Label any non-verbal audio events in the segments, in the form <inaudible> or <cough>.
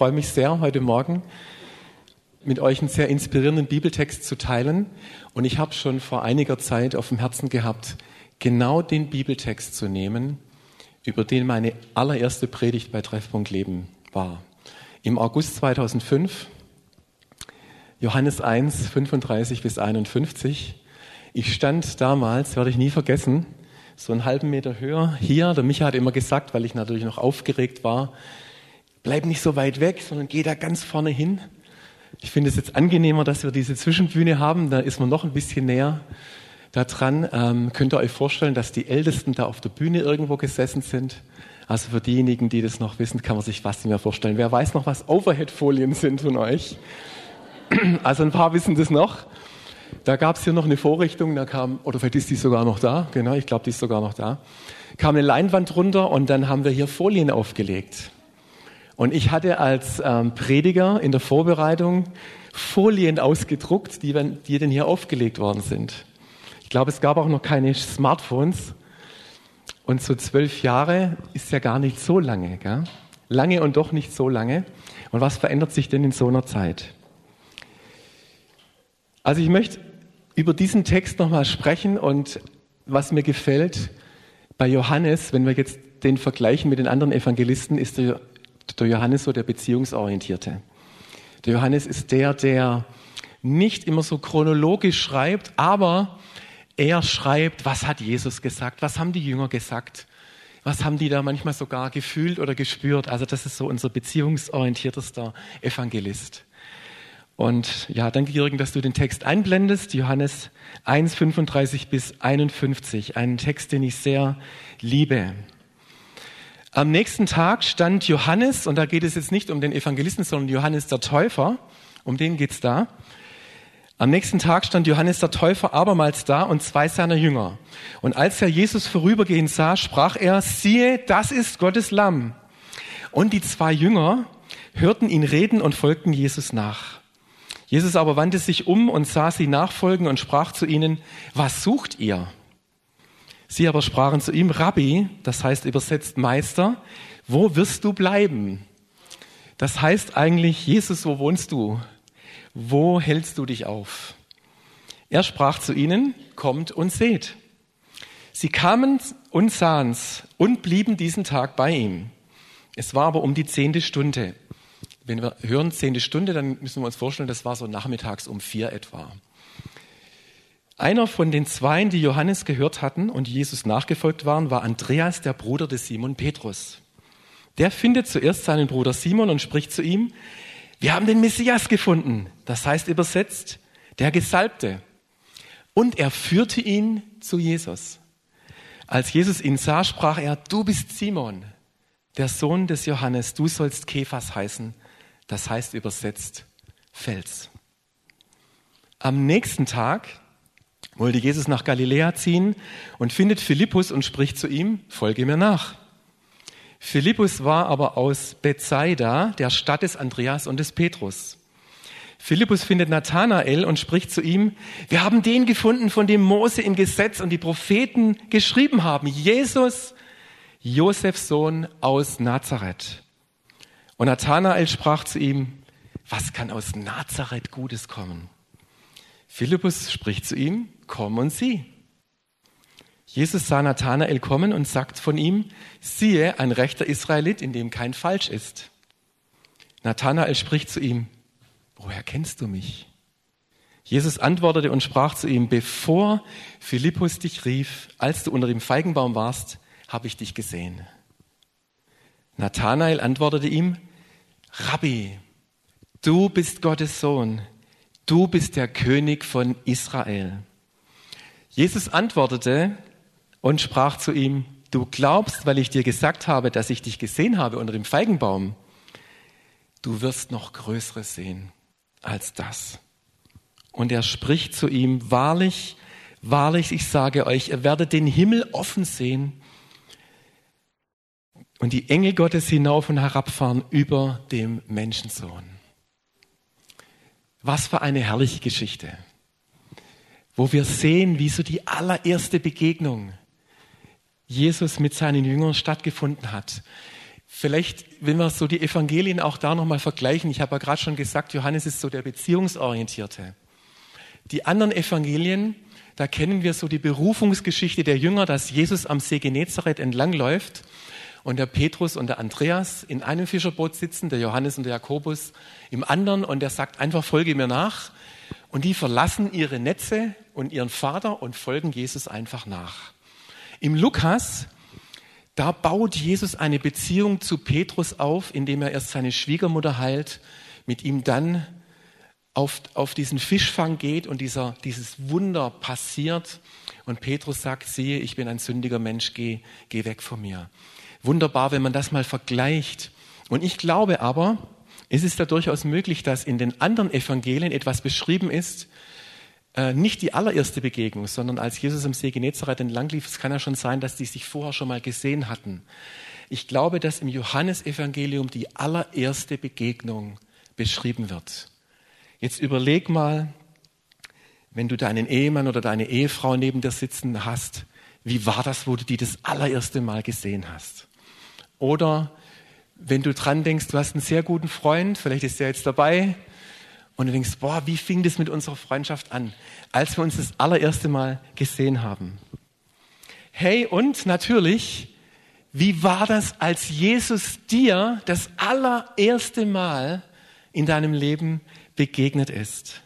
freue mich sehr, heute Morgen mit euch einen sehr inspirierenden Bibeltext zu teilen. Und ich habe schon vor einiger Zeit auf dem Herzen gehabt, genau den Bibeltext zu nehmen, über den meine allererste Predigt bei Treffpunkt Leben war. Im August 2005, Johannes 1, 35 bis 51. Ich stand damals, werde ich nie vergessen, so einen halben Meter höher hier. Der Micha hat immer gesagt, weil ich natürlich noch aufgeregt war, bleib nicht so weit weg, sondern geh da ganz vorne hin. Ich finde es jetzt angenehmer, dass wir diese Zwischenbühne haben. Da ist man noch ein bisschen näher da dran. Ähm, könnt ihr euch vorstellen, dass die Ältesten da auf der Bühne irgendwo gesessen sind? Also für diejenigen, die das noch wissen, kann man sich was nicht mehr vorstellen. Wer weiß noch, was Overhead-Folien sind von euch? <clears throat> Also ein paar wissen das noch. Da gab es hier noch eine Vorrichtung, da kam, oder vielleicht ist die sogar noch da, genau, ich glaube, die ist sogar noch da, kam eine Leinwand runter und dann haben wir hier Folien aufgelegt. Und ich hatte als ähm, Prediger in der Vorbereitung Folien ausgedruckt, die, die dann hier aufgelegt worden sind. Ich glaube, es gab auch noch keine Smartphones. Und so zwölf Jahre ist ja gar nicht so lange. Gell? Lange und doch nicht so lange. Und was verändert sich denn in so einer Zeit? Also ich möchte über diesen Text nochmal sprechen und was mir gefällt bei Johannes, wenn wir jetzt den vergleichen mit den anderen Evangelisten, ist der der Johannes so der Beziehungsorientierte. Der Johannes ist der, der nicht immer so chronologisch schreibt, aber er schreibt, was hat Jesus gesagt, was haben die Jünger gesagt, was haben die da manchmal sogar gefühlt oder gespürt. Also das ist so unser beziehungsorientiertester Evangelist. Und ja, danke Jürgen, dass du den Text einblendest. Johannes 1, 35 bis 51. Einen Text, den ich sehr liebe. Am nächsten Tag stand Johannes, und da geht es jetzt nicht um den Evangelisten, sondern Johannes der Täufer, um den geht's da. Am nächsten Tag stand Johannes der Täufer abermals da und zwei seiner Jünger. Und als er Jesus vorübergehen sah, sprach er, siehe, das ist Gottes Lamm. Und die zwei Jünger hörten ihn reden und folgten Jesus nach. Jesus aber wandte sich um und sah sie nachfolgen und sprach zu ihnen, was sucht ihr? Sie aber sprachen zu ihm, Rabbi, das heißt übersetzt Meister, wo wirst du bleiben? Das heißt eigentlich, Jesus, wo wohnst du? Wo hältst du dich auf? Er sprach zu ihnen, kommt und seht. Sie kamen und sahen's und blieben diesen Tag bei ihm. Es war aber um die zehnte Stunde. Wenn wir hören zehnte Stunde, dann müssen wir uns vorstellen, das war so nachmittags um vier etwa. Einer von den Zweien, die Johannes gehört hatten und Jesus nachgefolgt waren, war Andreas, der Bruder des Simon Petrus. Der findet zuerst seinen Bruder Simon und spricht zu ihm, wir haben den Messias gefunden. Das heißt übersetzt, der Gesalbte. Und er führte ihn zu Jesus. Als Jesus ihn sah, sprach er, du bist Simon, der Sohn des Johannes, du sollst Kephas heißen. Das heißt übersetzt Fels. Am nächsten Tag wollte Jesus nach Galiläa ziehen und findet Philippus und spricht zu ihm, folge mir nach. Philippus war aber aus Bethsaida, der Stadt des Andreas und des Petrus. Philippus findet Nathanael und spricht zu ihm, wir haben den gefunden, von dem Mose im Gesetz und die Propheten geschrieben haben, Jesus, Josefs Sohn aus Nazareth. Und Nathanael sprach zu ihm, was kann aus Nazareth Gutes kommen? Philippus spricht zu ihm, komm und sieh. Jesus sah Nathanael kommen und sagt von ihm, siehe, ein rechter Israelit, in dem kein Falsch ist. Nathanael spricht zu ihm, woher kennst du mich? Jesus antwortete und sprach zu ihm, bevor Philippus dich rief, als du unter dem Feigenbaum warst, habe ich dich gesehen. Nathanael antwortete ihm, Rabbi, du bist Gottes Sohn, du bist der König von Israel. Jesus antwortete und sprach zu ihm, du glaubst, weil ich dir gesagt habe, dass ich dich gesehen habe unter dem Feigenbaum. Du wirst noch Größeres sehen als das. Und er spricht zu ihm, wahrlich, wahrlich, ich sage euch, ihr werdet den Himmel offen sehen und die Engel Gottes hinauf und herabfahren über dem Menschensohn. Was für eine herrliche Geschichte wo wir sehen, wie so die allererste Begegnung Jesus mit seinen Jüngern stattgefunden hat. Vielleicht, wenn wir so die Evangelien auch da nochmal vergleichen, ich habe ja gerade schon gesagt, Johannes ist so der Beziehungsorientierte. Die anderen Evangelien, da kennen wir so die Berufungsgeschichte der Jünger, dass Jesus am See Genezareth entlangläuft und der Petrus und der Andreas in einem Fischerboot sitzen, der Johannes und der Jakobus im anderen und der sagt einfach, folge mir nach. Und die verlassen ihre Netze und ihren Vater und folgen Jesus einfach nach. Im Lukas, da baut Jesus eine Beziehung zu Petrus auf, indem er erst seine Schwiegermutter heilt, mit ihm dann auf, auf diesen Fischfang geht und dieser, dieses Wunder passiert. Und Petrus sagt, siehe, ich bin ein sündiger Mensch, geh, geh weg von mir. Wunderbar, wenn man das mal vergleicht. Und ich glaube aber, es ist da durchaus möglich, dass in den anderen Evangelien etwas beschrieben ist, äh, nicht die allererste Begegnung, sondern als Jesus am See Genezareth entlang lief, es kann ja schon sein, dass die sich vorher schon mal gesehen hatten. Ich glaube, dass im Johannesevangelium die allererste Begegnung beschrieben wird. Jetzt überleg mal, wenn du deinen Ehemann oder deine Ehefrau neben dir sitzen hast, wie war das, wo du die das allererste Mal gesehen hast? Oder wenn du dran denkst, du hast einen sehr guten Freund, vielleicht ist der jetzt dabei, und du denkst, boah, wie fing das mit unserer Freundschaft an, als wir uns das allererste Mal gesehen haben? Hey, und natürlich, wie war das, als Jesus dir das allererste Mal in deinem Leben begegnet ist?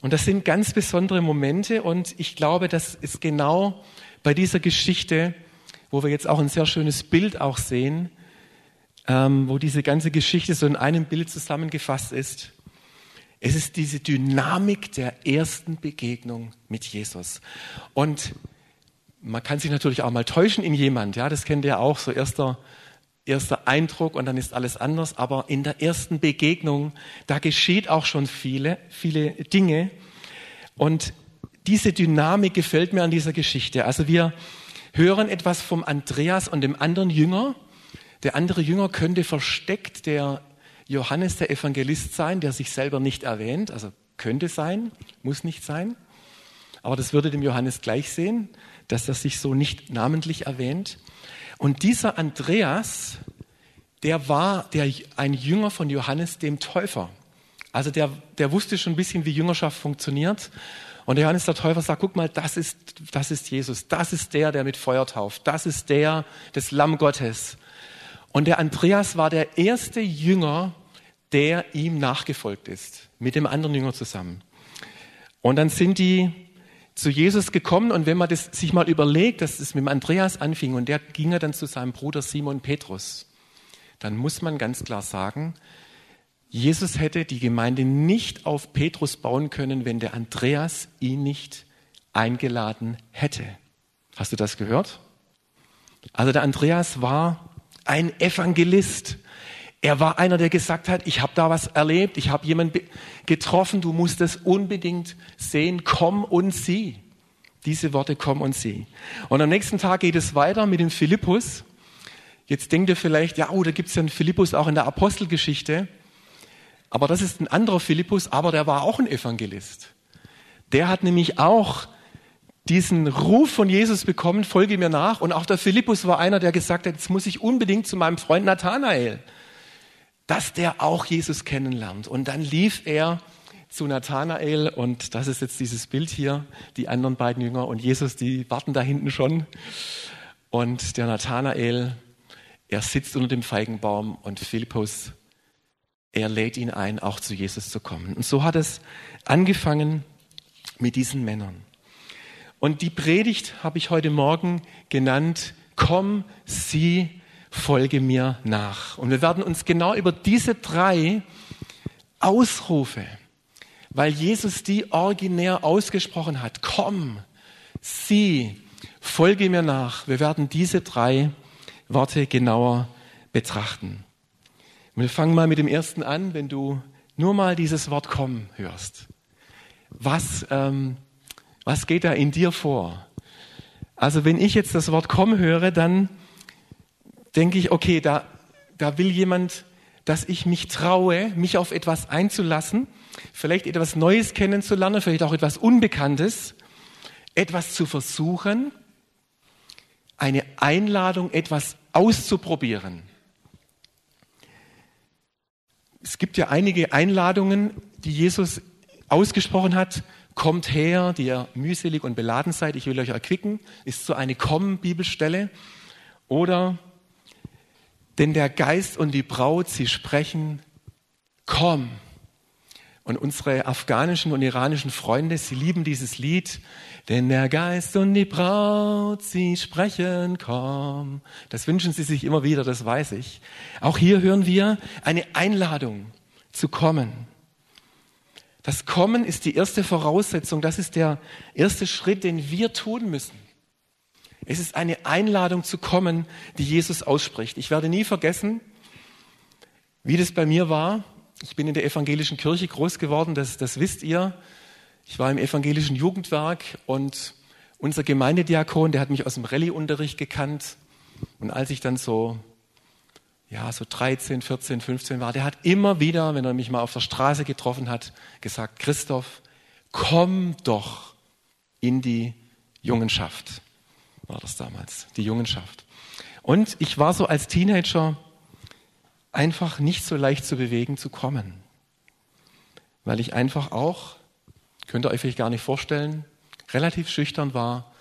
Und das sind ganz besondere Momente und ich glaube, das ist genau bei dieser Geschichte, wo wir jetzt auch ein sehr schönes Bild auch sehen, ähm, wo diese ganze Geschichte so in einem Bild zusammengefasst ist. Es ist diese Dynamik der ersten Begegnung mit Jesus. Und man kann sich natürlich auch mal täuschen in jemand, ja, das kennt ihr auch, so erster, erster Eindruck und dann ist alles anders. Aber in der ersten Begegnung, da geschieht auch schon viele, viele Dinge. Und diese Dynamik gefällt mir an dieser Geschichte. Also wir hören etwas vom Andreas und dem anderen Jünger. Der andere Jünger könnte versteckt der Johannes der Evangelist sein, der sich selber nicht erwähnt. Also könnte sein, muss nicht sein. Aber das würde dem Johannes gleich sehen, dass er sich so nicht namentlich erwähnt. Und dieser Andreas, der war der, ein Jünger von Johannes dem Täufer. Also der, der wusste schon ein bisschen, wie Jüngerschaft funktioniert. Und Johannes der Täufer sagt, guck mal, das ist, das ist Jesus. Das ist der, der mit Feuer tauft. Das ist der, das Lamm Gottes. Und der Andreas war der erste Jünger, der ihm nachgefolgt ist. Mit dem anderen Jünger zusammen. Und dann sind die zu Jesus gekommen und wenn man das sich mal überlegt, dass es mit dem Andreas anfing und der ging ja dann zu seinem Bruder Simon Petrus, dann muss man ganz klar sagen, Jesus hätte die Gemeinde nicht auf Petrus bauen können, wenn der Andreas ihn nicht eingeladen hätte. Hast du das gehört? Also der Andreas war ein Evangelist. Er war einer, der gesagt hat, ich habe da was erlebt, ich habe jemanden getroffen, du musst es unbedingt sehen, komm und sieh. Diese Worte, komm und sieh. Und am nächsten Tag geht es weiter mit dem Philippus. Jetzt denkt ihr vielleicht, ja, oh, da gibt es ja einen Philippus auch in der Apostelgeschichte. Aber das ist ein anderer Philippus, aber der war auch ein Evangelist. Der hat nämlich auch diesen Ruf von Jesus bekommen, folge mir nach. Und auch der Philippus war einer, der gesagt hat, jetzt muss ich unbedingt zu meinem Freund Nathanael, dass der auch Jesus kennenlernt. Und dann lief er zu Nathanael und das ist jetzt dieses Bild hier, die anderen beiden Jünger und Jesus, die warten da hinten schon. Und der Nathanael, er sitzt unter dem Feigenbaum und Philippus er lädt ihn ein, auch zu Jesus zu kommen. Und so hat es angefangen mit diesen Männern. Und die Predigt habe ich heute Morgen genannt, komm, sieh, folge mir nach. Und wir werden uns genau über diese drei Ausrufe, weil Jesus die originär ausgesprochen hat, komm, sieh, folge mir nach. Wir werden diese drei Worte genauer betrachten. Und wir fangen mal mit dem ersten an, wenn du nur mal dieses Wort kommen hörst. Was, ähm, was geht da in dir vor? Also wenn ich jetzt das Wort kommen höre, dann denke ich, okay, da, da will jemand, dass ich mich traue, mich auf etwas einzulassen, vielleicht etwas Neues kennenzulernen, vielleicht auch etwas Unbekanntes, etwas zu versuchen, eine Einladung, etwas auszuprobieren. Es gibt ja einige Einladungen, die Jesus ausgesprochen hat. Kommt her, die ihr mühselig und beladen seid, ich will euch erquicken, ist so eine Komm-Bibelstelle. Oder, denn der Geist und die Braut, sie sprechen, komm. Und unsere afghanischen und iranischen Freunde, sie lieben dieses Lied. Denn der Geist und die Braut, sie sprechen, komm. Das wünschen sie sich immer wieder, das weiß ich. Auch hier hören wir eine Einladung zu kommen. Das Kommen ist die erste Voraussetzung, das ist der erste Schritt, den wir tun müssen. Es ist eine Einladung zu kommen, die Jesus ausspricht. Ich werde nie vergessen, wie das bei mir war. Ich bin in der evangelischen Kirche groß geworden, das, das wisst ihr. Ich war im evangelischen Jugendwerk und unser Gemeindediakon, der hat mich aus dem Rallye-Unterricht gekannt. Und als ich dann so, ja, so 13, 14, 15 war, der hat immer wieder, wenn er mich mal auf der Straße getroffen hat, gesagt, Christoph, komm doch in die Jungenschaft. War das damals, die Jungenschaft. Und ich war so als Teenager einfach nicht so leicht zu bewegen zu kommen. Weil ich einfach auch, könnt ihr euch vielleicht gar nicht vorstellen, relativ schüchtern war.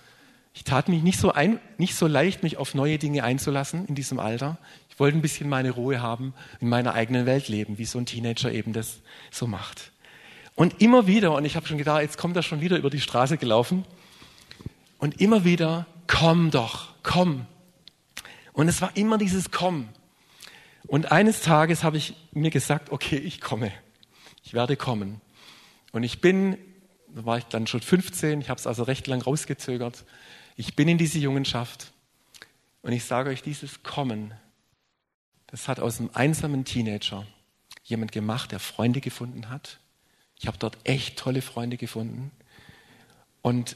Ich tat mich nicht so, ein, nicht so leicht, mich auf neue Dinge einzulassen in diesem Alter. Ich wollte ein bisschen meine Ruhe haben, in meiner eigenen Welt leben, wie so ein Teenager eben das so macht. Und immer wieder, und ich habe schon gedacht, jetzt kommt er schon wieder über die Straße gelaufen, und immer wieder, komm doch, komm. Und es war immer dieses Komm. Und eines Tages habe ich mir gesagt, okay, ich komme. Ich werde kommen. Und ich bin, da war ich dann schon 15, ich habe es also recht lang rausgezögert. Ich bin in diese Jungenschaft. Und ich sage euch, dieses Kommen, das hat aus einem einsamen Teenager jemand gemacht, der Freunde gefunden hat. Ich habe dort echt tolle Freunde gefunden. Und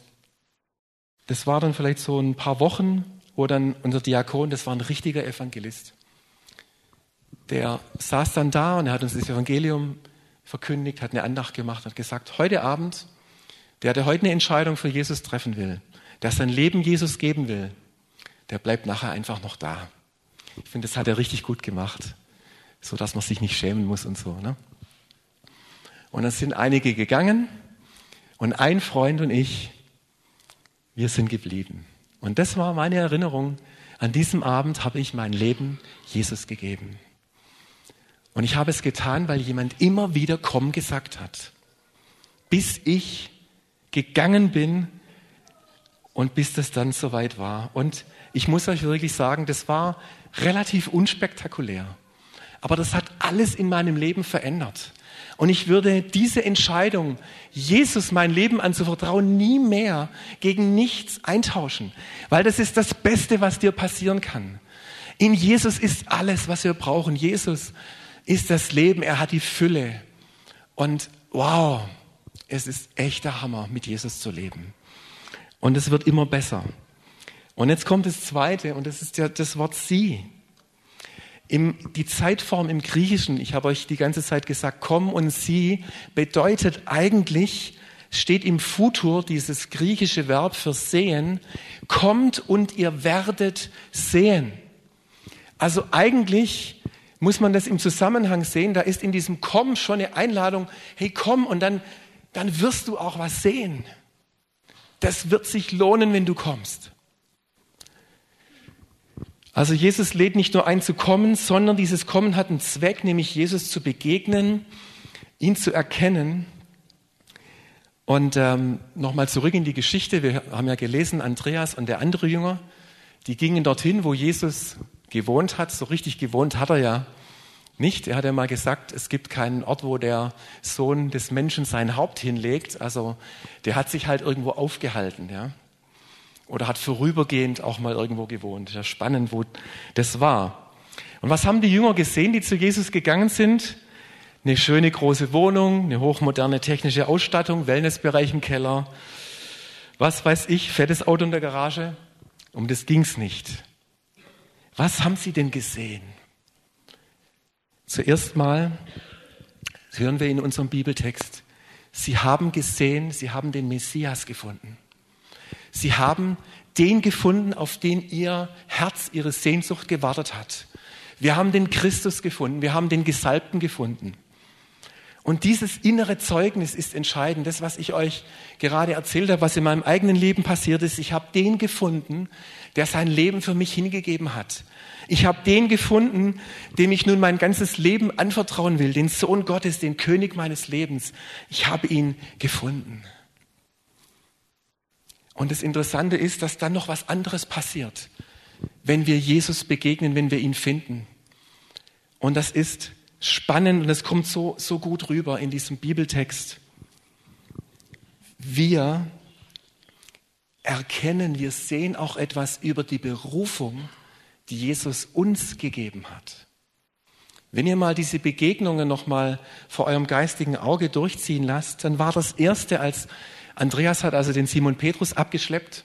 das war dann vielleicht so ein paar Wochen, wo dann unser Diakon, das war ein richtiger Evangelist der saß dann da und er hat uns das Evangelium verkündigt, hat eine Andacht gemacht, hat gesagt, heute Abend, der, der heute eine Entscheidung für Jesus treffen will, der sein Leben Jesus geben will, der bleibt nachher einfach noch da. Ich finde, das hat er richtig gut gemacht, so dass man sich nicht schämen muss und so. Ne? Und dann sind einige gegangen und ein Freund und ich, wir sind geblieben. Und das war meine Erinnerung. An diesem Abend habe ich mein Leben Jesus gegeben. Und ich habe es getan, weil jemand immer wieder komm gesagt hat. Bis ich gegangen bin und bis das dann soweit war. Und ich muss euch wirklich sagen, das war relativ unspektakulär. Aber das hat alles in meinem Leben verändert. Und ich würde diese Entscheidung, Jesus mein Leben anzuvertrauen, nie mehr gegen nichts eintauschen. Weil das ist das Beste, was dir passieren kann. In Jesus ist alles, was wir brauchen. Jesus ist das Leben, er hat die Fülle. Und wow, es ist echter Hammer, mit Jesus zu leben. Und es wird immer besser. Und jetzt kommt das Zweite, und das ist ja das Wort sie. Im, die Zeitform im Griechischen, ich habe euch die ganze Zeit gesagt, komm und sie, bedeutet eigentlich, steht im Futur dieses griechische Verb für sehen, kommt und ihr werdet sehen. Also eigentlich muss man das im Zusammenhang sehen. Da ist in diesem Komm schon eine Einladung, hey komm und dann, dann wirst du auch was sehen. Das wird sich lohnen, wenn du kommst. Also Jesus lädt nicht nur ein zu kommen, sondern dieses Kommen hat einen Zweck, nämlich Jesus zu begegnen, ihn zu erkennen. Und ähm, nochmal zurück in die Geschichte. Wir haben ja gelesen, Andreas und der andere Jünger, die gingen dorthin, wo Jesus gewohnt hat. So richtig gewohnt hat er ja nicht. Er hat ja mal gesagt, es gibt keinen Ort, wo der Sohn des Menschen sein Haupt hinlegt. Also der hat sich halt irgendwo aufgehalten, ja. Oder hat vorübergehend auch mal irgendwo gewohnt. Ja, spannend, wo das war. Und was haben die Jünger gesehen, die zu Jesus gegangen sind? Eine schöne große Wohnung, eine hochmoderne technische Ausstattung, Wellnessbereich im Keller. Was weiß ich, fettes Auto in der Garage. Um das ging's nicht. Was haben sie denn gesehen? Zuerst mal hören wir in unserem Bibeltext, sie haben gesehen, sie haben den Messias gefunden. Sie haben den gefunden, auf den ihr Herz, ihre Sehnsucht gewartet hat. Wir haben den Christus gefunden. Wir haben den Gesalbten gefunden. Und dieses innere Zeugnis ist entscheidend. Das, was ich euch gerade erzählt habe, was in meinem eigenen Leben passiert ist. Ich habe den gefunden, der sein Leben für mich hingegeben hat. Ich habe den gefunden, dem ich nun mein ganzes Leben anvertrauen will, den Sohn Gottes, den König meines Lebens. Ich habe ihn gefunden. Und das Interessante ist, dass dann noch was anderes passiert, wenn wir Jesus begegnen, wenn wir ihn finden. Und das ist spannend und es kommt so, so gut rüber in diesem Bibeltext. Wir erkennen, wir sehen auch etwas über die Berufung, die Jesus uns gegeben hat. Wenn ihr mal diese Begegnungen nochmal vor eurem geistigen Auge durchziehen lasst, dann war das erste, als Andreas hat also den Simon Petrus abgeschleppt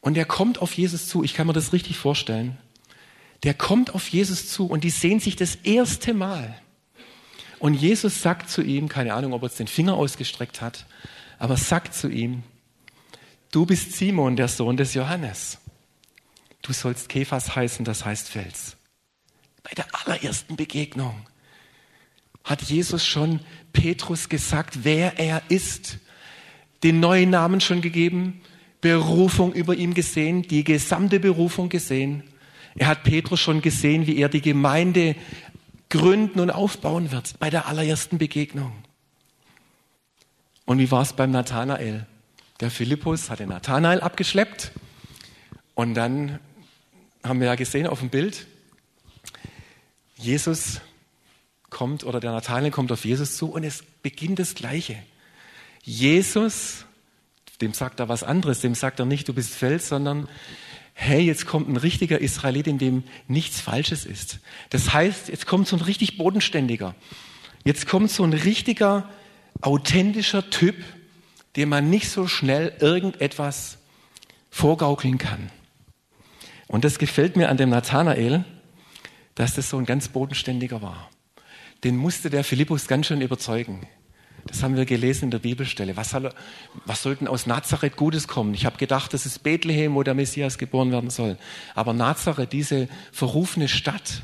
und er kommt auf Jesus zu. Ich kann mir das richtig vorstellen. Der kommt auf Jesus zu und die sehen sich das erste Mal. Und Jesus sagt zu ihm, keine Ahnung, ob er jetzt den Finger ausgestreckt hat, aber sagt zu ihm, du bist Simon, der Sohn des Johannes. Du sollst Kephas heißen, das heißt Fels. Bei der allerersten Begegnung hat Jesus schon Petrus gesagt, wer er ist, den neuen Namen schon gegeben, Berufung über ihm gesehen, die gesamte Berufung gesehen. Er hat Petrus schon gesehen, wie er die Gemeinde gründen und aufbauen wird bei der allerersten Begegnung. Und wie war es beim Nathanael? Der Philippus hat den Nathanael abgeschleppt und dann haben wir ja gesehen auf dem Bild, Jesus kommt oder der Nathanael kommt auf Jesus zu und es beginnt das Gleiche. Jesus, dem sagt er was anderes, dem sagt er nicht, du bist Fels, sondern hey, jetzt kommt ein richtiger Israelit, in dem nichts Falsches ist. Das heißt, jetzt kommt so ein richtig bodenständiger. Jetzt kommt so ein richtiger, authentischer Typ, dem man nicht so schnell irgendetwas vorgaukeln kann. Und das gefällt mir an dem Nathanael, dass das so ein ganz bodenständiger war. Den musste der Philippus ganz schön überzeugen. Das haben wir gelesen in der Bibelstelle. Was, soll, was sollten aus Nazareth Gutes kommen? Ich habe gedacht, das ist Bethlehem, wo der Messias geboren werden soll. Aber Nazareth, diese verrufene Stadt.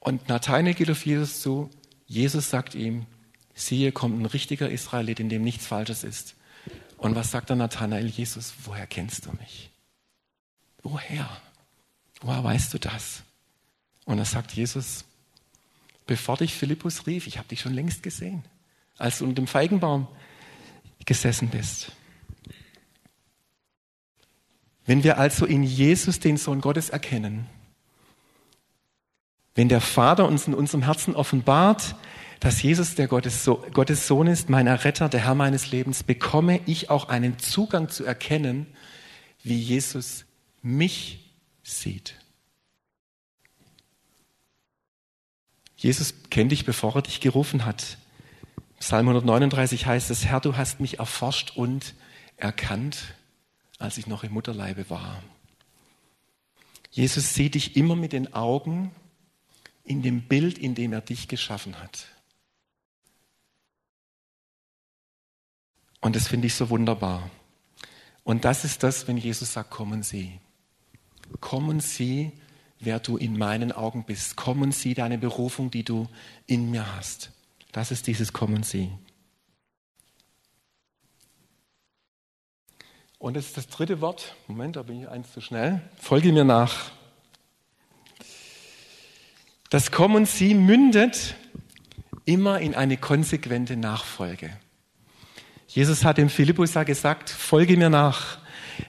Und Nathanael geht auf Jesus zu. Jesus sagt ihm, siehe, kommt ein richtiger Israelit, in dem nichts Falsches ist. Und was sagt der Nathanael? Jesus, woher kennst du mich? Woher? Woher weißt du das? Und er sagt Jesus, bevor dich Philippus rief, ich habe dich schon längst gesehen, als du unter dem Feigenbaum gesessen bist. Wenn wir also in Jesus den Sohn Gottes erkennen, wenn der Vater uns in unserem Herzen offenbart, dass Jesus der Gottes, Gottes Sohn ist, mein Erretter, der Herr meines Lebens, bekomme ich auch einen Zugang zu erkennen, wie Jesus mich sieht. Jesus kennt dich, bevor er dich gerufen hat. Psalm 139 heißt es, Herr, du hast mich erforscht und erkannt, als ich noch im Mutterleibe war. Jesus sieht dich immer mit den Augen in dem Bild, in dem er dich geschaffen hat. Und das finde ich so wunderbar. Und das ist das, wenn Jesus sagt, kommen Sie. Kommen Sie, wer du in meinen Augen bist. Kommen Sie, deine Berufung, die du in mir hast. Das ist dieses Kommen Sie. Und das ist das dritte Wort. Moment, da bin ich eins zu schnell. Folge mir nach. Das Kommen Sie mündet immer in eine konsequente Nachfolge. Jesus hat dem Philippus ja gesagt, folge mir nach.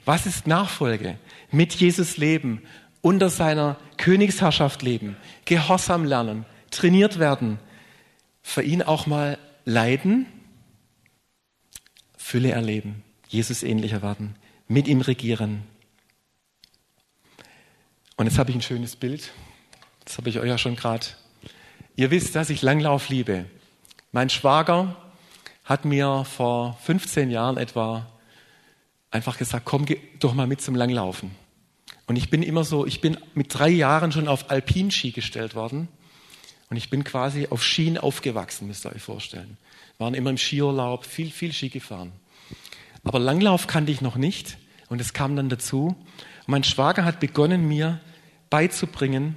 Was ist Nachfolge? Mit Jesus leben, unter seiner Königsherrschaft leben, Gehorsam lernen, trainiert werden, für ihn auch mal leiden, Fülle erleben, Jesus ähnlicher werden, mit ihm regieren. Und jetzt habe ich ein schönes Bild. Das habe ich euch ja schon gerade. Ihr wisst, dass ich Langlauf liebe. Mein Schwager hat mir vor 15 Jahren etwa einfach gesagt, komm doch mal mit zum Langlaufen. Und ich bin immer so, ich bin mit drei Jahren schon auf Alpinski gestellt worden. Und ich bin quasi auf Skien aufgewachsen, müsst ihr euch vorstellen. Wir waren immer im Skiurlaub, viel, viel Ski gefahren. Aber Langlauf kannte ich noch nicht. Und es kam dann dazu. Und mein Schwager hat begonnen, mir beizubringen,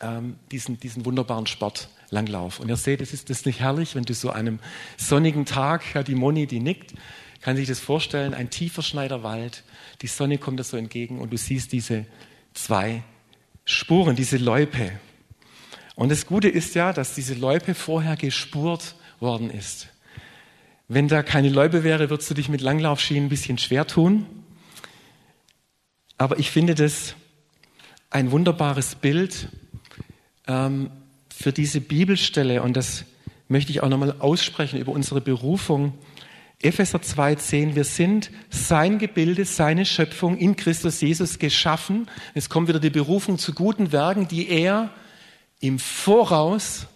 ähm, diesen, diesen wunderbaren Sport Langlauf. Und ihr seht, es ist das nicht herrlich, wenn du so einem sonnigen Tag, ja, die Moni, die nickt, kann sich das vorstellen, ein tiefer Schneiderwald, die Sonne kommt dir so entgegen und du siehst diese zwei Spuren, diese Loipe. Und das Gute ist ja, dass diese Loipe vorher gespurt worden ist. Wenn da keine Loipe wäre, würdest du dich mit Langlaufschienen ein bisschen schwer tun. Aber ich finde das ein wunderbares Bild ähm, für diese Bibelstelle. Und das möchte ich auch nochmal aussprechen über unsere Berufung. Epheser 2,10, wir sind sein Gebilde, seine Schöpfung in Christus Jesus geschaffen. Es kommt wieder die Berufung zu guten Werken, die er im Voraus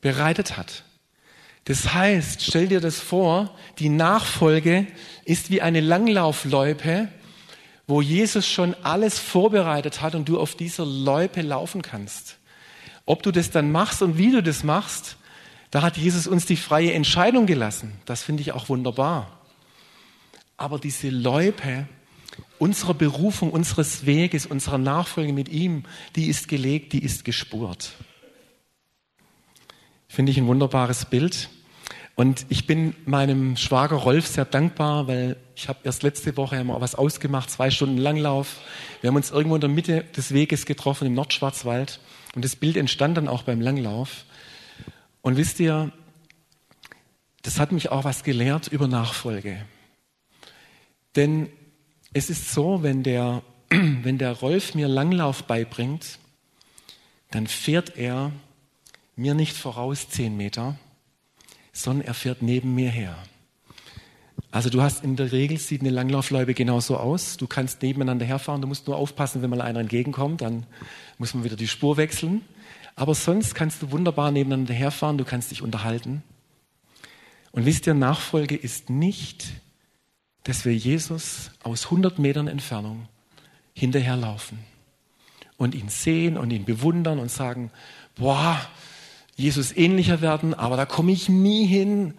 bereitet hat. Das heißt, stell dir das vor, die Nachfolge ist wie eine Langlaufloipe, wo Jesus schon alles vorbereitet hat und du auf dieser Loipe laufen kannst. Ob du das dann machst und wie du das machst, da hat Jesus uns die freie Entscheidung gelassen. Das finde ich auch wunderbar. Aber diese Loipe unserer Berufung, unseres Weges, unserer Nachfolge mit ihm, die ist gelegt, die ist gespurt. Finde ich ein wunderbares Bild. Und ich bin meinem Schwager Rolf sehr dankbar, weil ich habe erst letzte Woche mal was ausgemacht, zwei Stunden Langlauf. Wir haben uns irgendwo in der Mitte des Weges getroffen im Nordschwarzwald und das Bild entstand dann auch beim Langlauf. Und wisst ihr, das hat mich auch was gelehrt über Nachfolge. Denn es ist so, wenn der, <clears throat> wenn der Rolf mir Langlauf beibringt, dann fährt er mir nicht voraus zehn Meter, sondern er fährt neben mir her. Also du hast in der Regel, sieht eine Langlaufloipe genauso aus. Du kannst nebeneinander herfahren, du musst nur aufpassen, wenn mal einer entgegenkommt, dann muss man wieder die Spur wechseln. Aber sonst kannst du wunderbar nebeneinander herfahren, du kannst dich unterhalten. Und wisst ihr, Nachfolge ist nicht, dass wir Jesus aus 100 Metern Entfernung hinterherlaufen und ihn sehen und ihn bewundern und sagen, boah, Jesus ähnlicher werden, aber da komme ich nie hin.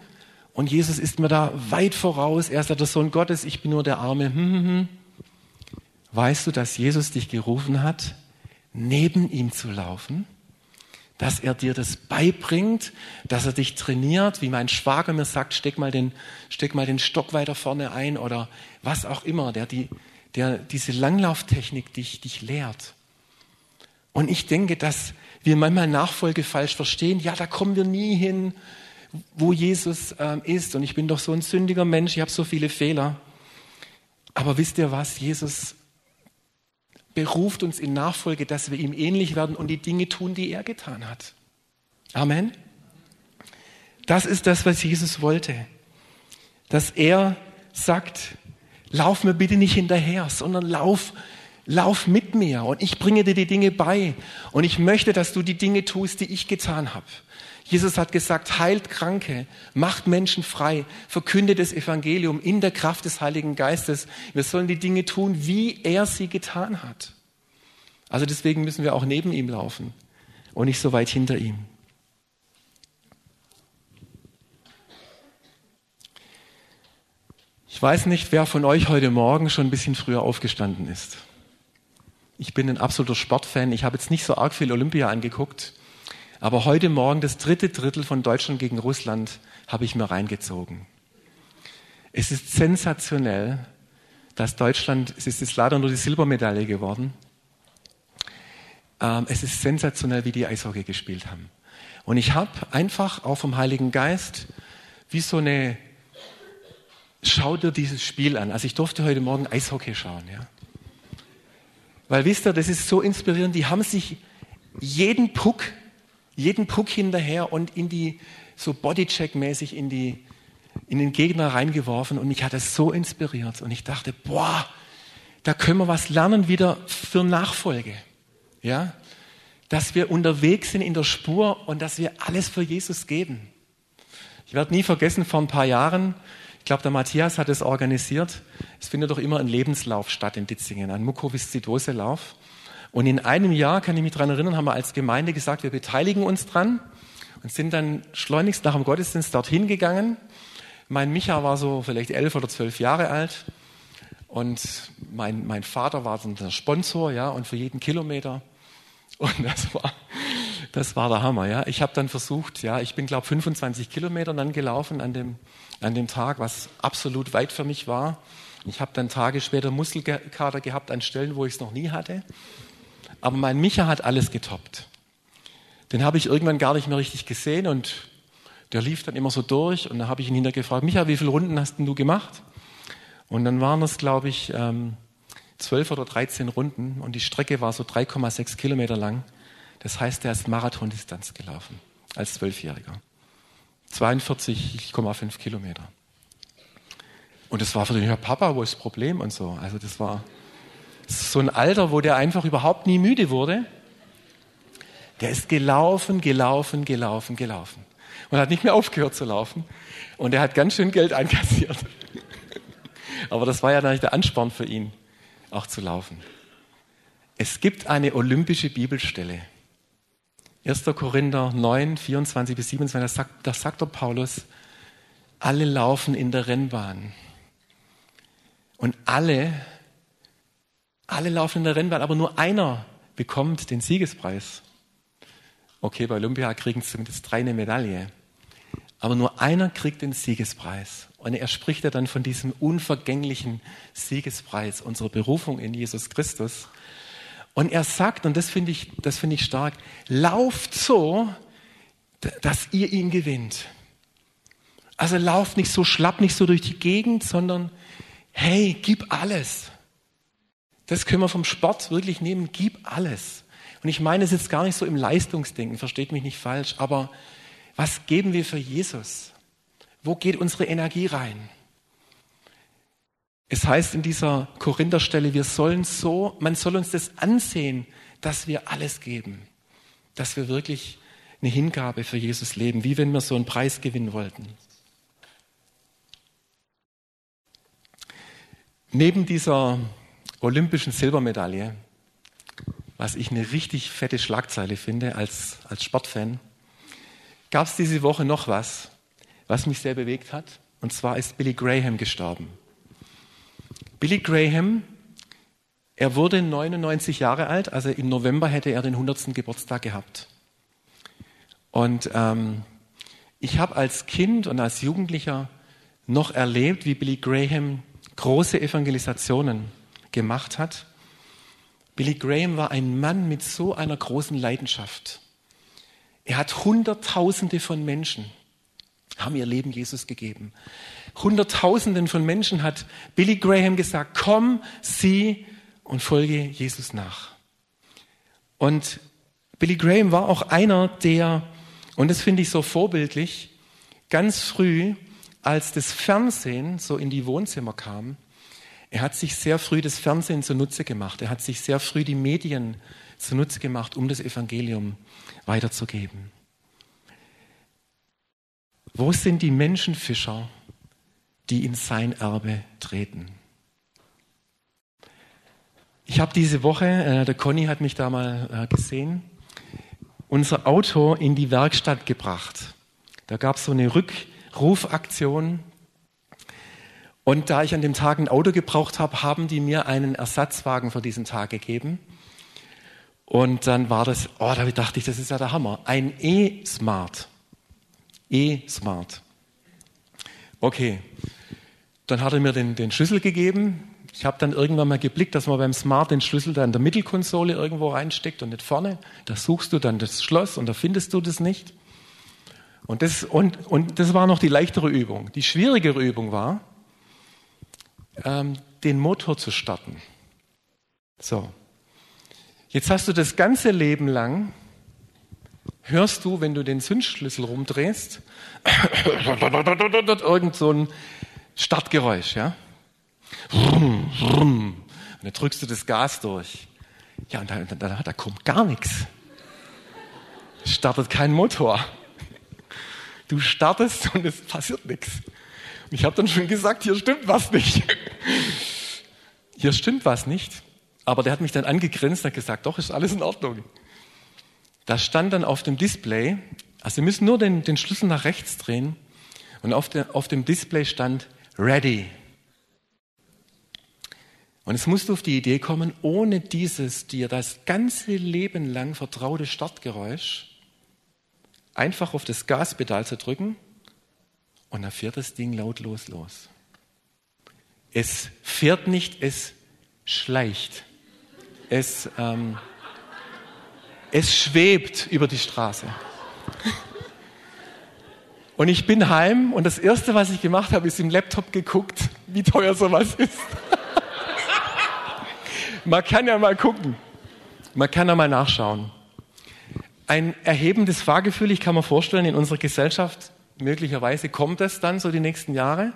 Und Jesus ist mir da weit voraus. Er ist ja der Sohn Gottes, ich bin nur der Arme. Hm, hm, hm. Weißt du, dass Jesus dich gerufen hat, neben ihm zu laufen? dass er dir das beibringt, dass er dich trainiert, wie mein Schwager mir sagt, steck mal den, steck mal den Stock weiter vorne ein oder was auch immer, der, die, der diese Langlauftechnik dich, dich lehrt. Und ich denke, dass wir manchmal Nachfolge falsch verstehen. Ja, da kommen wir nie hin, wo Jesus ähm, ist. Und ich bin doch so ein sündiger Mensch, ich habe so viele Fehler. Aber wisst ihr was? Jesus beruft uns in Nachfolge, dass wir ihm ähnlich werden und die Dinge tun, die er getan hat. Amen. Das ist das, was Jesus wollte. Dass er sagt, lauf mir bitte nicht hinterher, sondern lauf, lauf mit mir und ich bringe dir die Dinge bei und ich möchte, dass du die Dinge tust, die ich getan habe. Jesus hat gesagt, heilt Kranke, macht Menschen frei, verkündet das Evangelium in der Kraft des Heiligen Geistes. Wir sollen die Dinge tun, wie er sie getan hat. Also deswegen müssen wir auch neben ihm laufen und nicht so weit hinter ihm. Ich weiß nicht, wer von euch heute Morgen schon ein bisschen früher aufgestanden ist. Ich bin ein absoluter Sportfan. Ich habe jetzt nicht so arg viel Olympia angeguckt. Aber heute Morgen das dritte Drittel von Deutschland gegen Russland habe ich mir reingezogen. Es ist sensationell, dass Deutschland, es ist leider nur die Silbermedaille geworden. Ähm, es ist sensationell, wie die Eishockey gespielt haben. Und ich habe einfach auch vom Heiligen Geist wie so eine, schau dir dieses Spiel an. Also ich durfte heute Morgen Eishockey schauen, ja. Weil wisst ihr, das ist so inspirierend, die haben sich jeden Puck jeden Puck hinterher und in die, so Bodycheck-mäßig in die, in den Gegner reingeworfen und mich hat das so inspiriert und ich dachte, boah, da können wir was lernen wieder für Nachfolge. Ja? Dass wir unterwegs sind in der Spur und dass wir alles für Jesus geben. Ich werde nie vergessen, vor ein paar Jahren, ich glaube, der Matthias hat es organisiert. Es findet doch immer ein Lebenslauf statt in Ditzingen, ein Mukoviszidose-Lauf. Und in einem Jahr, kann ich mich daran erinnern, haben wir als Gemeinde gesagt, wir beteiligen uns dran und sind dann schleunigst nach dem Gottesdienst dorthin gegangen. Mein Micha war so vielleicht elf oder zwölf Jahre alt. Und mein, mein Vater war dann der Sponsor, ja, und für jeden Kilometer. Und das war, das war der Hammer, ja. Ich habe dann versucht, ja, ich bin, glaube 25 Kilometer dann gelaufen an dem, an dem Tag, was absolut weit für mich war. Ich habe dann Tage später Muskelkater gehabt an Stellen, wo ich es noch nie hatte. Aber mein Micha hat alles getoppt. Den habe ich irgendwann gar nicht mehr richtig gesehen und der lief dann immer so durch und dann habe ich ihn hinterher gefragt, Micha, wie viele Runden hast denn du gemacht? Und dann waren es, glaube ich, ähm, zwölf oder dreizehn Runden und die Strecke war so 3,6 Kilometer lang. Das heißt, er ist Marathondistanz gelaufen als Zwölfjähriger. 42,5 Kilometer. Und das war für den Herr Papa, wo ist das Problem und so. Also das war so ein Alter, wo der einfach überhaupt nie müde wurde. Der ist gelaufen, gelaufen, gelaufen, gelaufen. Und hat nicht mehr aufgehört zu laufen. Und er hat ganz schön Geld einkassiert. <laughs> Aber das war ja dann nicht der Ansporn für ihn, auch zu laufen. Es gibt eine olympische Bibelstelle. 1. Korinther 9, 24 bis 27, da sagt, da sagt der Paulus, alle laufen in der Rennbahn. Und alle, alle laufen in der Rennbahn, aber nur einer bekommt den Siegespreis. Okay, bei Olympia kriegen zumindest drei eine Medaille. Aber nur einer kriegt den Siegespreis. Und er spricht ja dann von diesem unvergänglichen Siegespreis, unserer Berufung in Jesus Christus. Und er sagt, und das finde ich, das finde ich stark, lauft so, dass ihr ihn gewinnt. Also lauft nicht so schlapp, nicht so durch die Gegend, sondern hey, gib alles. Das können wir vom Sport wirklich nehmen, gib alles. Und ich meine es jetzt gar nicht so im Leistungsdenken, versteht mich nicht falsch, aber was geben wir für Jesus? Wo geht unsere Energie rein? Es heißt in dieser Korintherstelle, wir sollen so, man soll uns das ansehen, dass wir alles geben, dass wir wirklich eine Hingabe für Jesus leben, wie wenn wir so einen Preis gewinnen wollten. Neben dieser olympischen Silbermedaille, was ich eine richtig fette Schlagzeile finde als, als Sportfan, gab es diese Woche noch was, was mich sehr bewegt hat. Und zwar ist Billy Graham gestorben. Billy Graham, er wurde 99 Jahre alt, also im November hätte er den 100. Geburtstag gehabt. Und ähm, ich habe als Kind und als Jugendlicher noch erlebt, wie Billy Graham große Evangelisationen gemacht hat. Billy Graham war ein Mann mit so einer großen Leidenschaft. Er hat Hunderttausende von Menschen haben ihr Leben Jesus gegeben. Hunderttausenden von Menschen hat Billy Graham gesagt, komm, sieh und folge Jesus nach. Und Billy Graham war auch einer, der, und das finde ich so vorbildlich, ganz früh, als das Fernsehen so in die Wohnzimmer kam, er hat sich sehr früh das Fernsehen zunutze gemacht. Er hat sich sehr früh die Medien zunutze gemacht, um das Evangelium weiterzugeben. Wo sind die Menschenfischer, die in sein Erbe treten? Ich habe diese Woche, äh, der Conny hat mich da mal äh, gesehen, unser Auto in die Werkstatt gebracht. Da gab es so eine Rückrufaktion. Und da ich an dem Tag ein Auto gebraucht habe, haben die mir einen Ersatzwagen für diesen Tag gegeben. Und dann war das, oh, da dachte ich, das ist ja der Hammer. Ein E-Smart. E-Smart. Okay, dann hat er mir den, den Schlüssel gegeben. Ich habe dann irgendwann mal geblickt, dass man beim Smart den Schlüssel da in der Mittelkonsole irgendwo reinsteckt und nicht vorne. Da suchst du dann das Schloss und da findest du das nicht. Und das, und, und das war noch die leichtere Übung. Die schwierigere Übung war, ähm, den Motor zu starten. So. Jetzt hast du das ganze Leben lang hörst du, wenn du den Zündschlüssel rumdrehst, <coughs> irgend so ein Startgeräusch, ja? Und dann drückst du das Gas durch. Ja, und da, da, da kommt gar nichts. Startet kein Motor. Du startest und es passiert nichts. Ich habe dann schon gesagt, hier stimmt was nicht. Hier stimmt was nicht. Aber der hat mich dann angegrinst und hat gesagt, doch, ist alles in Ordnung. Da stand dann auf dem Display, also Sie müssen nur den, den Schlüssel nach rechts drehen und auf, der, auf dem Display stand Ready. Und es musst du auf die Idee kommen, ohne dieses dir das ganze Leben lang vertraute Startgeräusch einfach auf das Gaspedal zu drücken und dann fährt das Ding lautlos los. Es fährt nicht, es schleicht. Es, ähm, es schwebt über die Straße. Und ich bin heim und das Erste, was ich gemacht habe, ist im Laptop geguckt, wie teuer sowas ist. <laughs> Man kann ja mal gucken. Man kann ja mal nachschauen. Ein erhebendes Fahrgefühl, ich kann mir vorstellen, in unserer Gesellschaft, möglicherweise kommt es dann so die nächsten Jahre.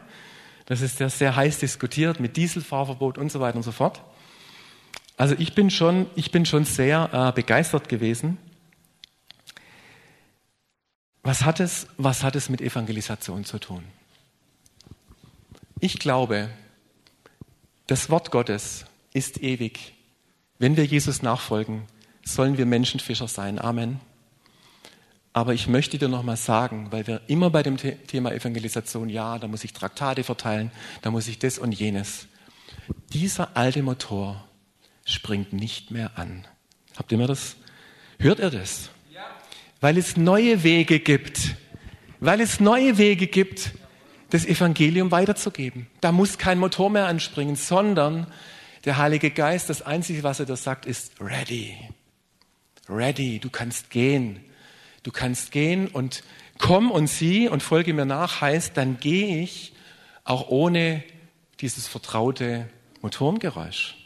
Das ist ja sehr heiß diskutiert mit Dieselfahrverbot und so weiter und so fort. Also ich bin schon, ich bin schon sehr äh, begeistert gewesen. Was hat, es, was hat es mit Evangelisation zu tun? Ich glaube, das Wort Gottes ist ewig. Wenn wir Jesus nachfolgen, sollen wir Menschenfischer sein. Amen. Aber ich möchte dir nochmal sagen, weil wir immer bei dem Thema Evangelisation, ja, da muss ich Traktate verteilen, da muss ich das und jenes. Dieser alte Motor springt nicht mehr an. Habt ihr mir das? Hört ihr das? Weil es neue Wege gibt. Weil es neue Wege gibt, das Evangelium weiterzugeben. Da muss kein Motor mehr anspringen, sondern der Heilige Geist, das Einzige, was er da sagt, ist ready. Ready, du kannst gehen. Du kannst gehen und komm und sieh und folge mir nach, heißt, dann gehe ich auch ohne dieses vertraute Motorengeräusch.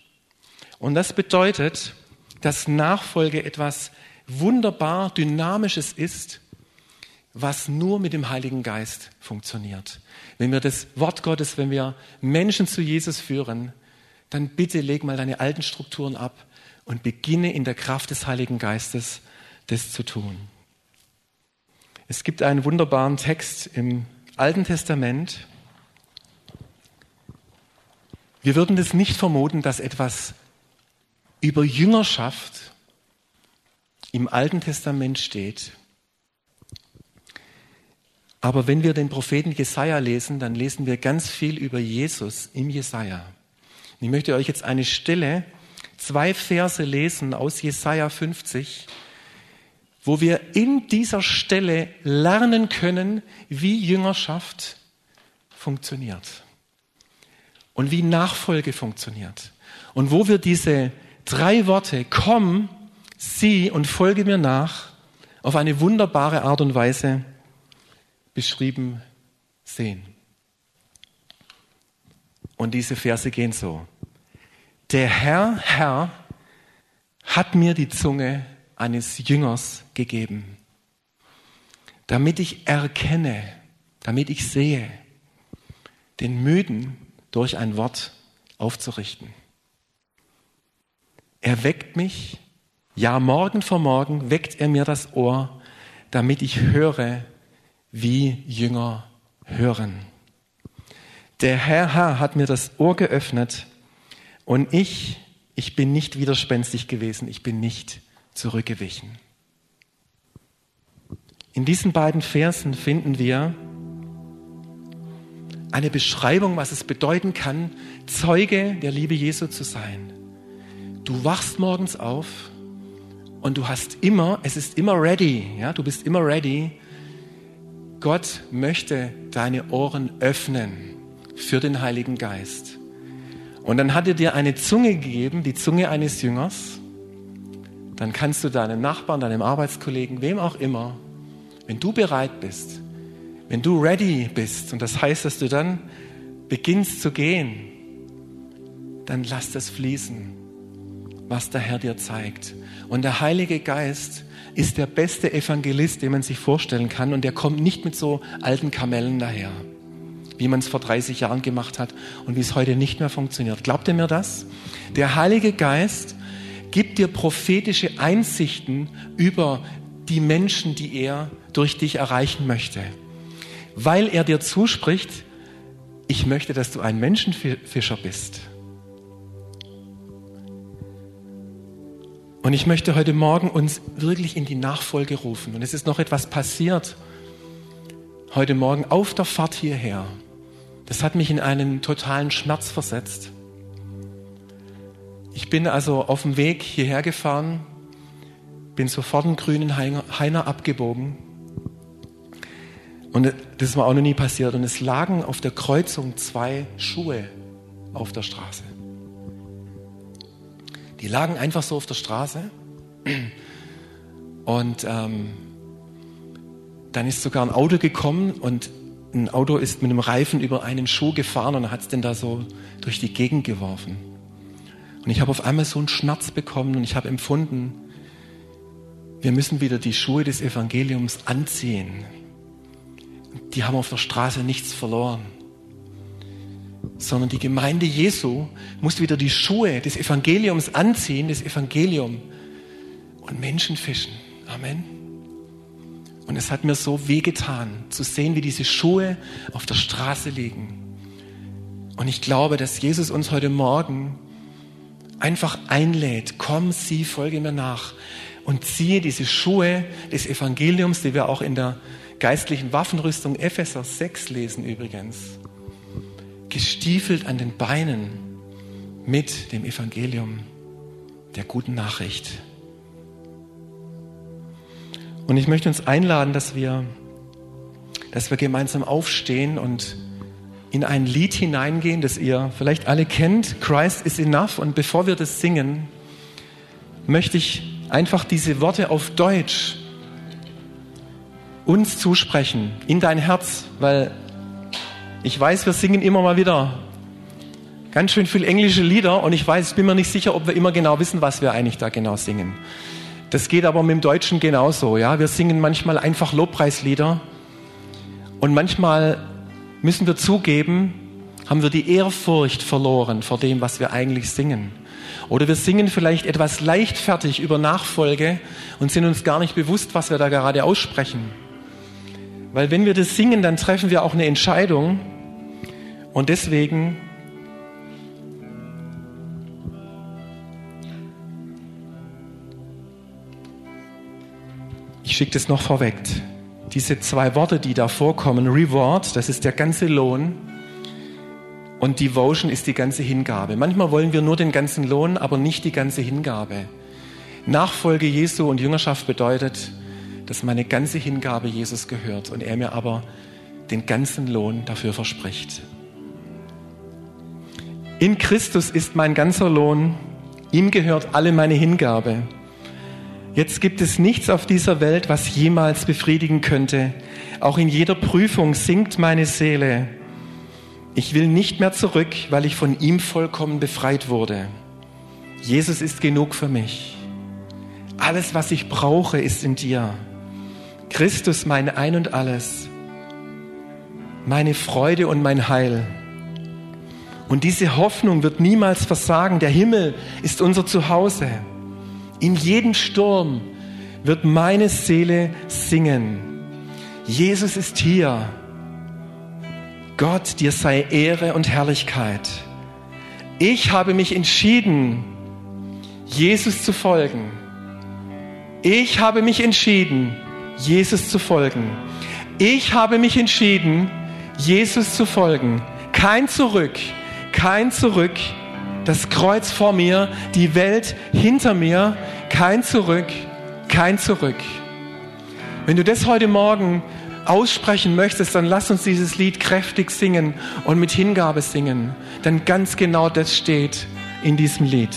Und das bedeutet, dass Nachfolge etwas wunderbar Dynamisches ist, was nur mit dem Heiligen Geist funktioniert. Wenn wir das Wort Gottes, wenn wir Menschen zu Jesus führen, dann bitte leg mal deine alten Strukturen ab und beginne in der Kraft des Heiligen Geistes das zu tun. Es gibt einen wunderbaren Text im Alten Testament. Wir würden das nicht vermuten, dass etwas über Jüngerschaft im Alten Testament steht. Aber wenn wir den Propheten Jesaja lesen, dann lesen wir ganz viel über Jesus im Jesaja. Ich möchte euch jetzt eine Stelle, zwei Verse lesen aus Jesaja 50, wo wir in dieser Stelle lernen können, wie Jüngerschaft funktioniert und wie Nachfolge funktioniert und wo wir diese drei Worte, komm, sieh und folge mir nach, auf eine wunderbare Art und Weise beschrieben sehen. Und diese Verse gehen so. Der Herr, Herr, hat mir die Zunge eines Jüngers gegeben, damit ich erkenne, damit ich sehe, den Müden durch ein Wort aufzurichten. Er weckt mich, ja morgen vor morgen weckt er mir das Ohr, damit ich höre, wie Jünger hören. Der Herr, Herr hat mir das Ohr geöffnet und ich, ich bin nicht widerspenstig gewesen, ich bin nicht zurückgewichen. In diesen beiden Versen finden wir eine Beschreibung, was es bedeuten kann, Zeuge der Liebe Jesu zu sein. Du wachst morgens auf und du hast immer, es ist immer ready, ja, du bist immer ready. Gott möchte deine Ohren öffnen für den Heiligen Geist. Und dann hat er dir eine Zunge gegeben, die Zunge eines Jüngers. Dann kannst du deinem Nachbarn, deinem Arbeitskollegen, wem auch immer, wenn du bereit bist, wenn du ready bist, und das heißt, dass du dann beginnst zu gehen, dann lass das fließen, was der Herr dir zeigt. Und der Heilige Geist ist der beste Evangelist, den man sich vorstellen kann, und der kommt nicht mit so alten Kamellen daher wie man es vor 30 Jahren gemacht hat und wie es heute nicht mehr funktioniert. Glaubt ihr mir das? Der Heilige Geist gibt dir prophetische Einsichten über die Menschen, die er durch dich erreichen möchte. Weil er dir zuspricht, ich möchte, dass du ein Menschenfischer bist. Und ich möchte heute Morgen uns wirklich in die Nachfolge rufen. Und es ist noch etwas passiert heute Morgen auf der Fahrt hierher. Das hat mich in einen totalen Schmerz versetzt. Ich bin also auf dem Weg hierher gefahren, bin sofort einen grünen Heiner abgebogen. Und das war auch noch nie passiert. Und es lagen auf der Kreuzung zwei Schuhe auf der Straße. Die lagen einfach so auf der Straße. Und ähm, dann ist sogar ein Auto gekommen und ein Auto ist mit einem Reifen über einen Schuh gefahren und hat es den da so durch die Gegend geworfen. Und ich habe auf einmal so einen Schmerz bekommen und ich habe empfunden, wir müssen wieder die Schuhe des Evangeliums anziehen. Die haben auf der Straße nichts verloren, sondern die Gemeinde Jesu muss wieder die Schuhe des Evangeliums anziehen, das Evangelium und Menschen fischen. Amen. Und es hat mir so wehgetan, zu sehen, wie diese Schuhe auf der Straße liegen. Und ich glaube, dass Jesus uns heute Morgen einfach einlädt, komm, sieh, folge mir nach und ziehe diese Schuhe des Evangeliums, die wir auch in der geistlichen Waffenrüstung Epheser 6 lesen übrigens, gestiefelt an den Beinen mit dem Evangelium der guten Nachricht. Und ich möchte uns einladen, dass wir, dass wir gemeinsam aufstehen und in ein Lied hineingehen, das ihr vielleicht alle kennt, Christ is enough. Und bevor wir das singen, möchte ich einfach diese Worte auf Deutsch uns zusprechen, in dein Herz, weil ich weiß, wir singen immer mal wieder ganz schön viel englische Lieder und ich weiß, ich bin mir nicht sicher, ob wir immer genau wissen, was wir eigentlich da genau singen. Das geht aber mit dem Deutschen genauso. Ja? Wir singen manchmal einfach Lobpreislieder und manchmal müssen wir zugeben, haben wir die Ehrfurcht verloren vor dem, was wir eigentlich singen. Oder wir singen vielleicht etwas leichtfertig über Nachfolge und sind uns gar nicht bewusst, was wir da gerade aussprechen. Weil wenn wir das singen, dann treffen wir auch eine Entscheidung. Und deswegen Ich schicke das noch vorweg. Diese zwei Worte, die da vorkommen, Reward, das ist der ganze Lohn und Devotion ist die ganze Hingabe. Manchmal wollen wir nur den ganzen Lohn, aber nicht die ganze Hingabe. Nachfolge Jesu und Jüngerschaft bedeutet, dass meine ganze Hingabe Jesus gehört und er mir aber den ganzen Lohn dafür verspricht. In Christus ist mein ganzer Lohn, ihm gehört alle meine Hingabe. Jetzt gibt es nichts auf dieser Welt, was jemals befriedigen könnte. Auch in jeder Prüfung sinkt meine Seele. Ich will nicht mehr zurück, weil ich von ihm vollkommen befreit wurde. Jesus ist genug für mich. Alles, was ich brauche, ist in dir. Christus mein Ein und alles. Meine Freude und mein Heil. Und diese Hoffnung wird niemals versagen. Der Himmel ist unser Zuhause. In jedem Sturm wird meine Seele singen. Jesus ist hier. Gott, dir sei Ehre und Herrlichkeit. Ich habe mich entschieden, Jesus zu folgen. Ich habe mich entschieden, Jesus zu folgen. Ich habe mich entschieden, Jesus zu folgen. Kein Zurück, kein Zurück, das Kreuz vor mir, die Welt hinter mir, kein Zurück, kein Zurück. Wenn du das heute Morgen aussprechen möchtest, dann lass uns dieses Lied kräftig singen und mit Hingabe singen. Denn ganz genau das steht in diesem Lied.